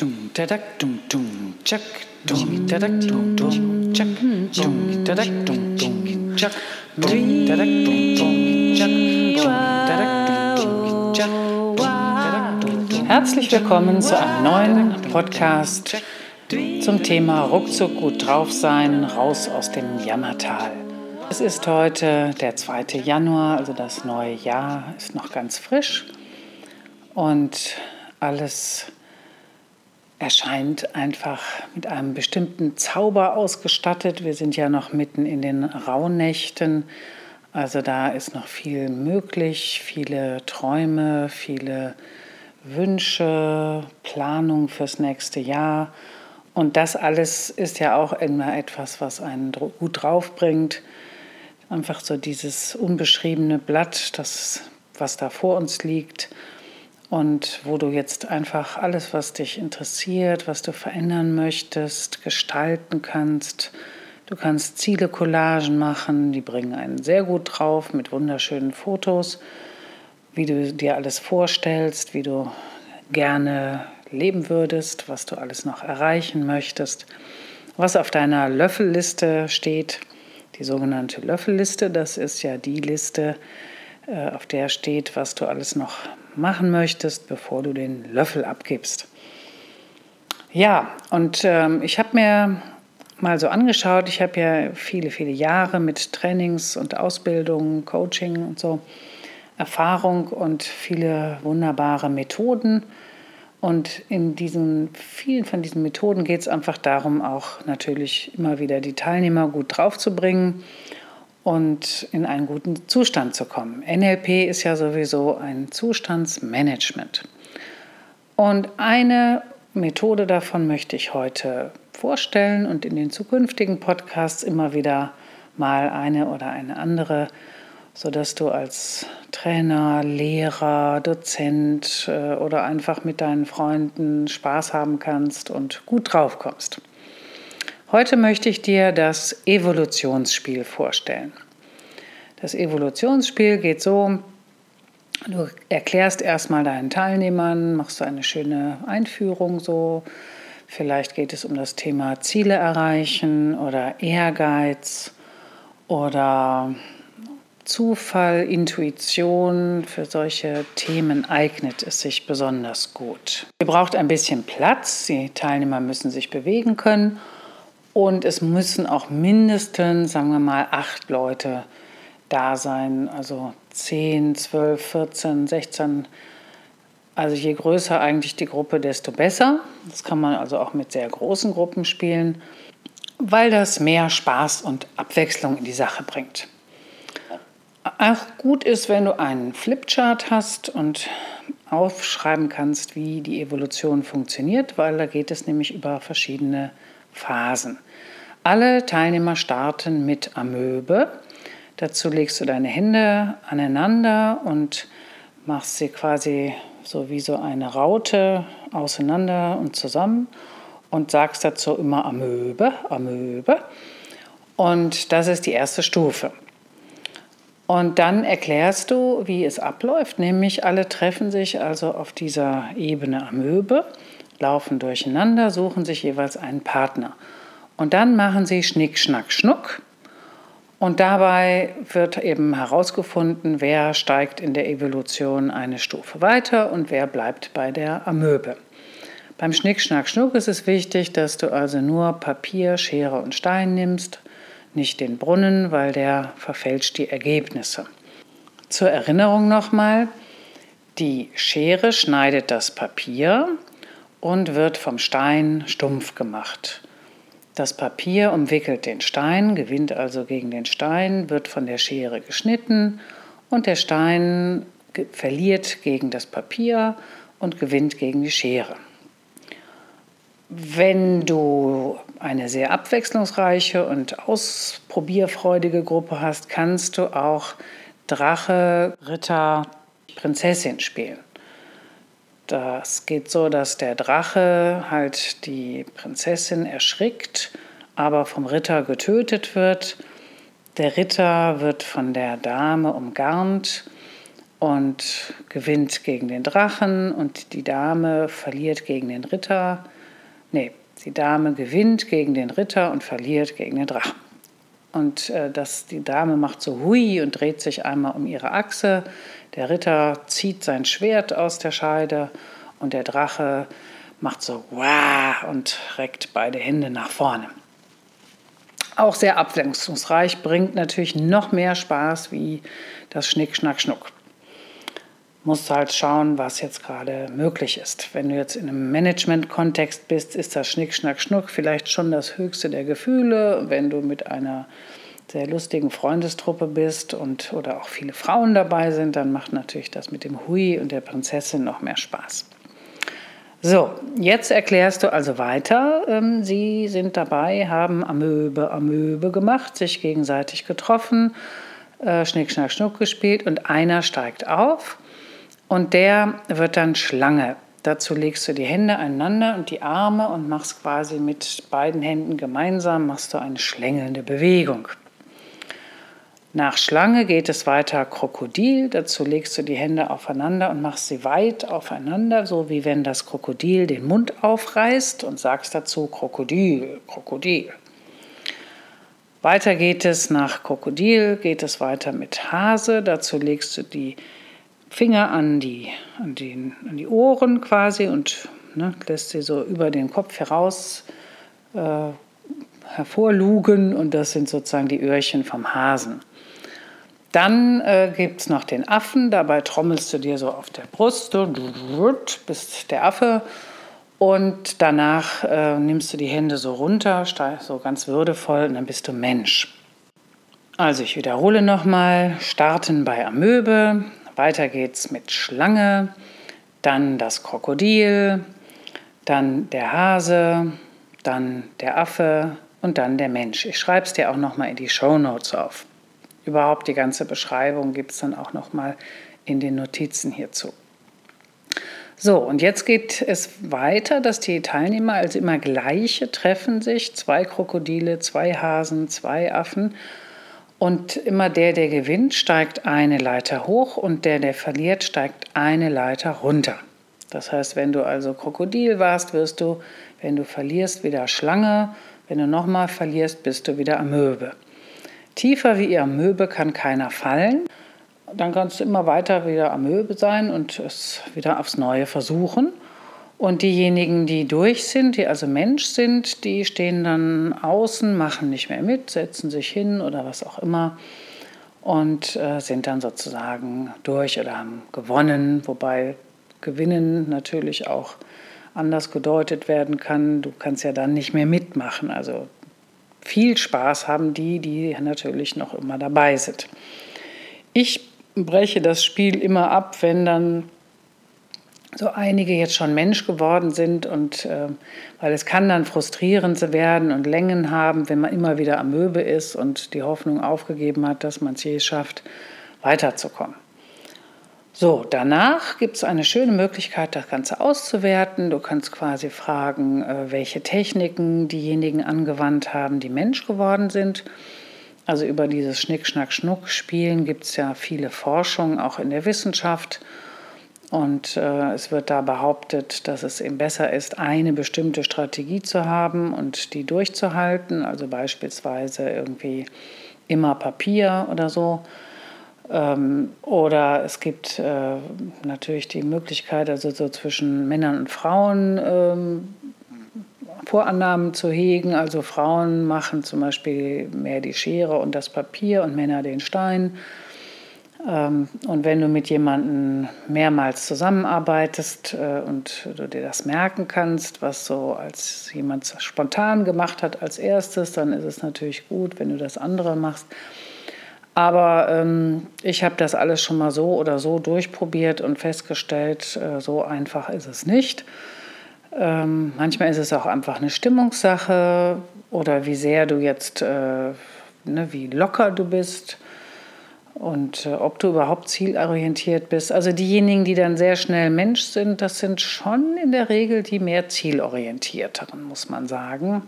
Dum tadak dum dum chak dum tadak dum dum chak dum tadak dum dum chak dum tadak dum dum chak dum tadak dum dum chak dum tadak dum dum Herzlich willkommen zu einem neuen Podcast zum Thema ruckzuck gut drauf sein, raus aus dem Jammertal. Es ist heute der 2. Januar, also das neue Jahr ist noch ganz frisch und alles erscheint einfach mit einem bestimmten Zauber ausgestattet. Wir sind ja noch mitten in den Rauhnächten, also da ist noch viel möglich, viele Träume, viele Wünsche, Planung fürs nächste Jahr. Und das alles ist ja auch immer etwas, was einen gut draufbringt. Einfach so dieses unbeschriebene Blatt, das, was da vor uns liegt und wo du jetzt einfach alles, was dich interessiert, was du verändern möchtest, gestalten kannst. Du kannst Ziele-Collagen machen, die bringen einen sehr gut drauf mit wunderschönen Fotos, wie du dir alles vorstellst, wie du gerne leben würdest, was du alles noch erreichen möchtest, was auf deiner Löffelliste steht. Die sogenannte Löffelliste, das ist ja die Liste, äh, auf der steht, was du alles noch machen möchtest, bevor du den Löffel abgibst. Ja, und ähm, ich habe mir mal so angeschaut, ich habe ja viele, viele Jahre mit Trainings und Ausbildung, Coaching und so Erfahrung und viele wunderbare Methoden. Und in diesen vielen von diesen Methoden geht es einfach darum, auch natürlich immer wieder die Teilnehmer gut draufzubringen und in einen guten Zustand zu kommen. NLP ist ja sowieso ein Zustandsmanagement. Und eine Methode davon möchte ich heute vorstellen und in den zukünftigen Podcasts immer wieder mal eine oder eine andere, sodass du als Trainer, Lehrer, Dozent äh, oder einfach mit deinen Freunden Spaß haben kannst und gut drauf kommst. Heute möchte ich dir das Evolutionsspiel vorstellen. Das Evolutionsspiel geht so, du erklärst erstmal deinen Teilnehmern, machst so eine schöne Einführung so. Vielleicht geht es um das Thema Ziele erreichen oder Ehrgeiz oder Zufall, Intuition, für solche Themen eignet es sich besonders gut. Ihr braucht ein bisschen Platz, die Teilnehmer müssen sich bewegen können und es müssen auch mindestens, sagen wir mal, acht Leute da sein. Also 10, 12, 14, 16. Also je größer eigentlich die Gruppe, desto besser. Das kann man also auch mit sehr großen Gruppen spielen, weil das mehr Spaß und Abwechslung in die Sache bringt. Auch gut ist, wenn du einen Flipchart hast und aufschreiben kannst, wie die Evolution funktioniert, weil da geht es nämlich über verschiedene Phasen. Alle Teilnehmer starten mit Amöbe. Dazu legst du deine Hände aneinander und machst sie quasi so wie so eine Raute auseinander und zusammen und sagst dazu immer Amöbe, Amöbe. Und das ist die erste Stufe. Und dann erklärst du, wie es abläuft, nämlich alle treffen sich also auf dieser Ebene Amöbe, laufen durcheinander, suchen sich jeweils einen Partner. Und dann machen sie Schnick, Schnack, Schnuck. Und dabei wird eben herausgefunden, wer steigt in der Evolution eine Stufe weiter und wer bleibt bei der Amöbe. Beim Schnick, Schnack, Schnuck ist es wichtig, dass du also nur Papier, Schere und Stein nimmst, nicht den Brunnen, weil der verfälscht die Ergebnisse. Zur Erinnerung nochmal, die Schere schneidet das Papier und wird vom Stein stumpf gemacht. Das Papier umwickelt den Stein, gewinnt also gegen den Stein, wird von der Schere geschnitten und der Stein verliert gegen das Papier und gewinnt gegen die Schere. Wenn du eine sehr abwechslungsreiche und ausprobierfreudige Gruppe hast, kannst du auch Drache, Ritter, Prinzessin spielen. Das geht so, dass der Drache halt die Prinzessin erschrickt, aber vom Ritter getötet wird. Der Ritter wird von der Dame umgarnt und gewinnt gegen den Drachen und die Dame verliert gegen den Ritter. Nee, die Dame gewinnt gegen den Ritter und verliert gegen den Drachen. Und äh, das, die Dame macht so hui und dreht sich einmal um ihre Achse. Der Ritter zieht sein Schwert aus der Scheide und der Drache macht so wah und reckt beide Hände nach vorne. Auch sehr abwechslungsreich, bringt natürlich noch mehr Spaß wie das Schnick, Schnack, Schnuck musst halt schauen, was jetzt gerade möglich ist. Wenn du jetzt in einem Management-Kontext bist, ist das Schnick, Schnack, Schnuck vielleicht schon das höchste der Gefühle. Wenn du mit einer sehr lustigen Freundestruppe bist und oder auch viele Frauen dabei sind, dann macht natürlich das mit dem Hui und der Prinzessin noch mehr Spaß. So, jetzt erklärst du also weiter. Ähm, sie sind dabei, haben Amöbe, Amöbe gemacht, sich gegenseitig getroffen, äh, Schnick, Schnack, Schnuck gespielt und einer steigt auf und der wird dann Schlange. Dazu legst du die Hände einander und die Arme und machst quasi mit beiden Händen gemeinsam machst du eine schlängelnde Bewegung. Nach Schlange geht es weiter Krokodil. Dazu legst du die Hände aufeinander und machst sie weit aufeinander, so wie wenn das Krokodil den Mund aufreißt und sagst dazu Krokodil, Krokodil. Weiter geht es nach Krokodil, geht es weiter mit Hase. Dazu legst du die Finger an die, an, den, an die Ohren quasi und ne, lässt sie so über den Kopf heraus äh, hervorlugen und das sind sozusagen die Öhrchen vom Hasen. Dann äh, gibt es noch den Affen, dabei trommelst du dir so auf der Brust, bist der Affe. Und danach äh, nimmst du die Hände so runter, so ganz würdevoll und dann bist du Mensch. Also ich wiederhole nochmal, starten bei Amöbe, weiter geht's mit Schlange, dann das Krokodil, dann der Hase, dann der Affe. Und dann der Mensch. Ich schreibe es dir auch nochmal in die Show Notes auf. Überhaupt die ganze Beschreibung gibt es dann auch nochmal in den Notizen hierzu. So, und jetzt geht es weiter, dass die Teilnehmer, also immer gleiche, treffen sich, zwei Krokodile, zwei Hasen, zwei Affen und immer der, der gewinnt, steigt eine Leiter hoch und der, der verliert, steigt eine Leiter runter. Das heißt, wenn du also Krokodil warst, wirst du, wenn du verlierst, wieder Schlange. Wenn du nochmal verlierst, bist du wieder Amöbe. Tiefer wie ihr Amöbe kann keiner fallen. Dann kannst du immer weiter wieder Amöbe sein und es wieder aufs Neue versuchen. Und diejenigen, die durch sind, die also Mensch sind, die stehen dann außen, machen nicht mehr mit, setzen sich hin oder was auch immer und äh, sind dann sozusagen durch oder haben gewonnen, wobei gewinnen natürlich auch anders gedeutet werden kann. Du kannst ja dann nicht mehr mitmachen. Also viel Spaß haben die, die natürlich noch immer dabei sind. Ich breche das Spiel immer ab, wenn dann so einige jetzt schon Mensch geworden sind und äh, weil es kann dann frustrierend werden und Längen haben, wenn man immer wieder am Möbe ist und die Hoffnung aufgegeben hat, dass man es je schafft, weiterzukommen. So, danach gibt es eine schöne Möglichkeit, das Ganze auszuwerten. Du kannst quasi fragen, äh, welche Techniken diejenigen angewandt haben, die Mensch geworden sind. Also über dieses Schnick, Schnack, Schnuck Spielen gibt es ja viele Forschungen, auch in der Wissenschaft. Und äh, es wird da behauptet, dass es eben besser ist, eine bestimmte Strategie zu haben und die durchzuhalten. Also beispielsweise irgendwie immer Papier oder so. Ähm, oder es gibt äh, natürlich die Möglichkeit, also so zwischen Männern und Frauen ähm, Vorannahmen zu hegen. Also Frauen machen zum Beispiel mehr die Schere und das Papier und Männer den Stein. Ähm, und wenn du mit jemandem mehrmals zusammenarbeitest äh, und du dir das merken kannst, was so als jemand spontan gemacht hat als erstes, dann ist es natürlich gut, wenn du das andere machst. Aber ähm, ich habe das alles schon mal so oder so durchprobiert und festgestellt, äh, so einfach ist es nicht. Ähm, manchmal ist es auch einfach eine Stimmungssache oder wie sehr du jetzt, äh, ne, wie locker du bist und äh, ob du überhaupt zielorientiert bist. Also diejenigen, die dann sehr schnell Mensch sind, das sind schon in der Regel die mehr zielorientierteren, muss man sagen.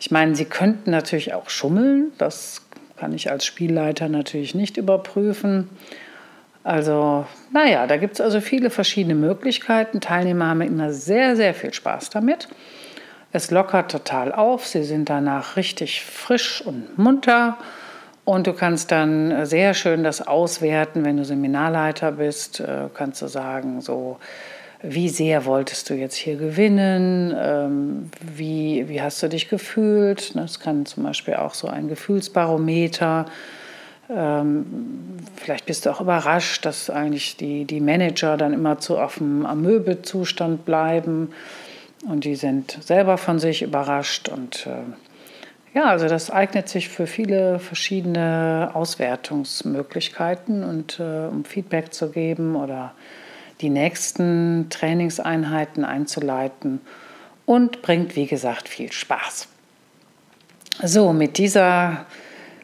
Ich meine, sie könnten natürlich auch schummeln, das kann ich als Spielleiter natürlich nicht überprüfen. Also, naja, da gibt es also viele verschiedene Möglichkeiten. Teilnehmer haben immer sehr, sehr viel Spaß damit. Es lockert total auf. Sie sind danach richtig frisch und munter. Und du kannst dann sehr schön das auswerten, wenn du Seminarleiter bist. Äh, kannst du sagen, so, wie sehr wolltest du jetzt hier gewinnen? Ähm, wie, wie hast du dich gefühlt? Das kann zum Beispiel auch so ein Gefühlsbarometer. Ähm, vielleicht bist du auch überrascht, dass eigentlich die, die Manager dann immer zu auf dem Amöbe-Zustand bleiben und die sind selber von sich überrascht und äh, ja, also das eignet sich für viele verschiedene Auswertungsmöglichkeiten und äh, um Feedback zu geben oder die nächsten Trainingseinheiten einzuleiten und bringt, wie gesagt, viel Spaß. So, mit dieser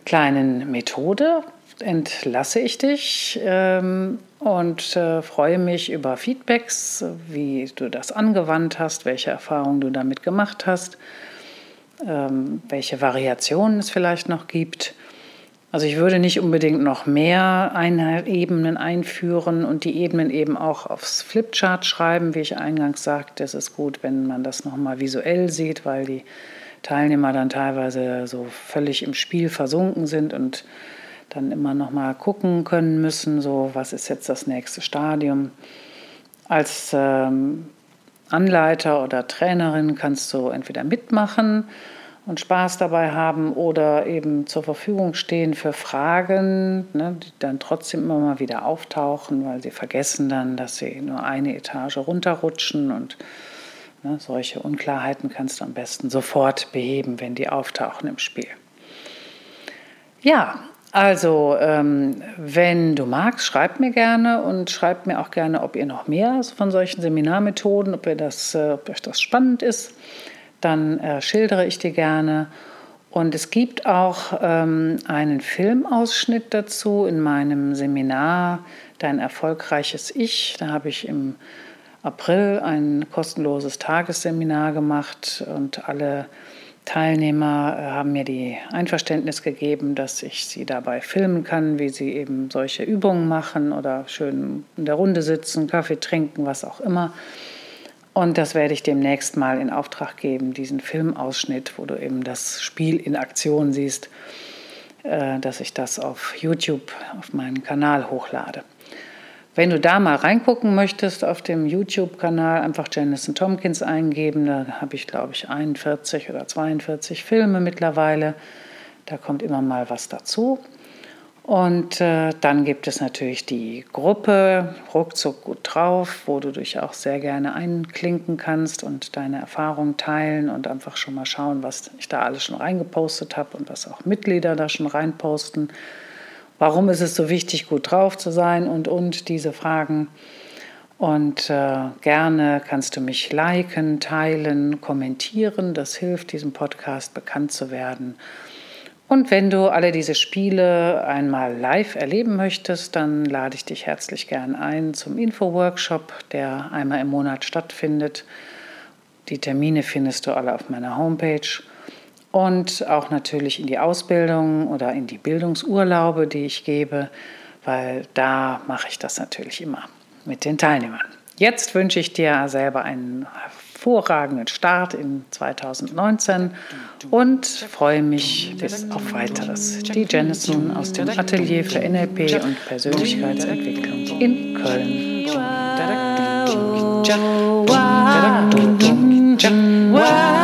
kleinen Methode entlasse ich dich ähm, und äh, freue mich über Feedbacks, wie du das angewandt hast, welche Erfahrungen du damit gemacht hast ähm, welche Variationen es vielleicht noch gibt. Also ich würde nicht unbedingt noch mehr Ebenen einführen und die Ebenen eben auch aufs Flipchart schreiben, wie ich eingangs sagte. Es ist gut, wenn man das nochmal visuell sieht, weil die Teilnehmer dann teilweise so völlig im Spiel versunken sind und dann immer nochmal gucken können müssen, so was ist jetzt das nächste Stadium. Als ähm, Anleiter oder Trainerin kannst du entweder mitmachen und Spaß dabei haben oder eben zur Verfügung stehen für Fragen, ne, die dann trotzdem immer mal wieder auftauchen, weil sie vergessen dann, dass sie nur eine Etage runterrutschen und ne, solche Unklarheiten kannst du am besten sofort beheben, wenn die auftauchen im Spiel. Ja, also, ähm, wenn du magst, schreib mir gerne und schreibt mir auch gerne, ob ihr noch mehr von solchen Seminarmethoden, ob, ihr das, äh, ob euch das spannend ist. Dann äh, schildere ich dir gerne. Und es gibt auch ähm, einen Filmausschnitt dazu in meinem Seminar Dein erfolgreiches Ich. Da habe ich im April ein kostenloses Tagesseminar gemacht und alle Teilnehmer äh, haben mir die Einverständnis gegeben, dass ich sie dabei filmen kann, wie sie eben solche Übungen machen oder schön in der Runde sitzen, Kaffee trinken, was auch immer. Und das werde ich demnächst mal in Auftrag geben, diesen Filmausschnitt, wo du eben das Spiel in Aktion siehst, äh, dass ich das auf YouTube auf meinen Kanal hochlade. Wenn du da mal reingucken möchtest auf dem YouTube-Kanal, einfach Janison Tompkins eingeben. Da habe ich, glaube ich, 41 oder 42 Filme mittlerweile. Da kommt immer mal was dazu. Und äh, dann gibt es natürlich die Gruppe Ruckzuck gut drauf, wo du dich auch sehr gerne einklinken kannst und deine Erfahrungen teilen und einfach schon mal schauen, was ich da alles schon reingepostet habe und was auch Mitglieder da schon reinposten. Warum ist es so wichtig, gut drauf zu sein und und diese Fragen. Und äh, gerne kannst du mich liken, teilen, kommentieren. Das hilft, diesem Podcast bekannt zu werden. Und wenn du alle diese Spiele einmal live erleben möchtest, dann lade ich dich herzlich gern ein zum Info-Workshop, der einmal im Monat stattfindet. Die Termine findest du alle auf meiner Homepage und auch natürlich in die Ausbildung oder in die Bildungsurlaube, die ich gebe, weil da mache ich das natürlich immer mit den Teilnehmern. Jetzt wünsche ich dir selber einen hervorragenden Start in 2019 und freue mich bis auf weiteres. Die Jennison aus dem Atelier für NLP und Persönlichkeitsentwicklung in Köln. Wow.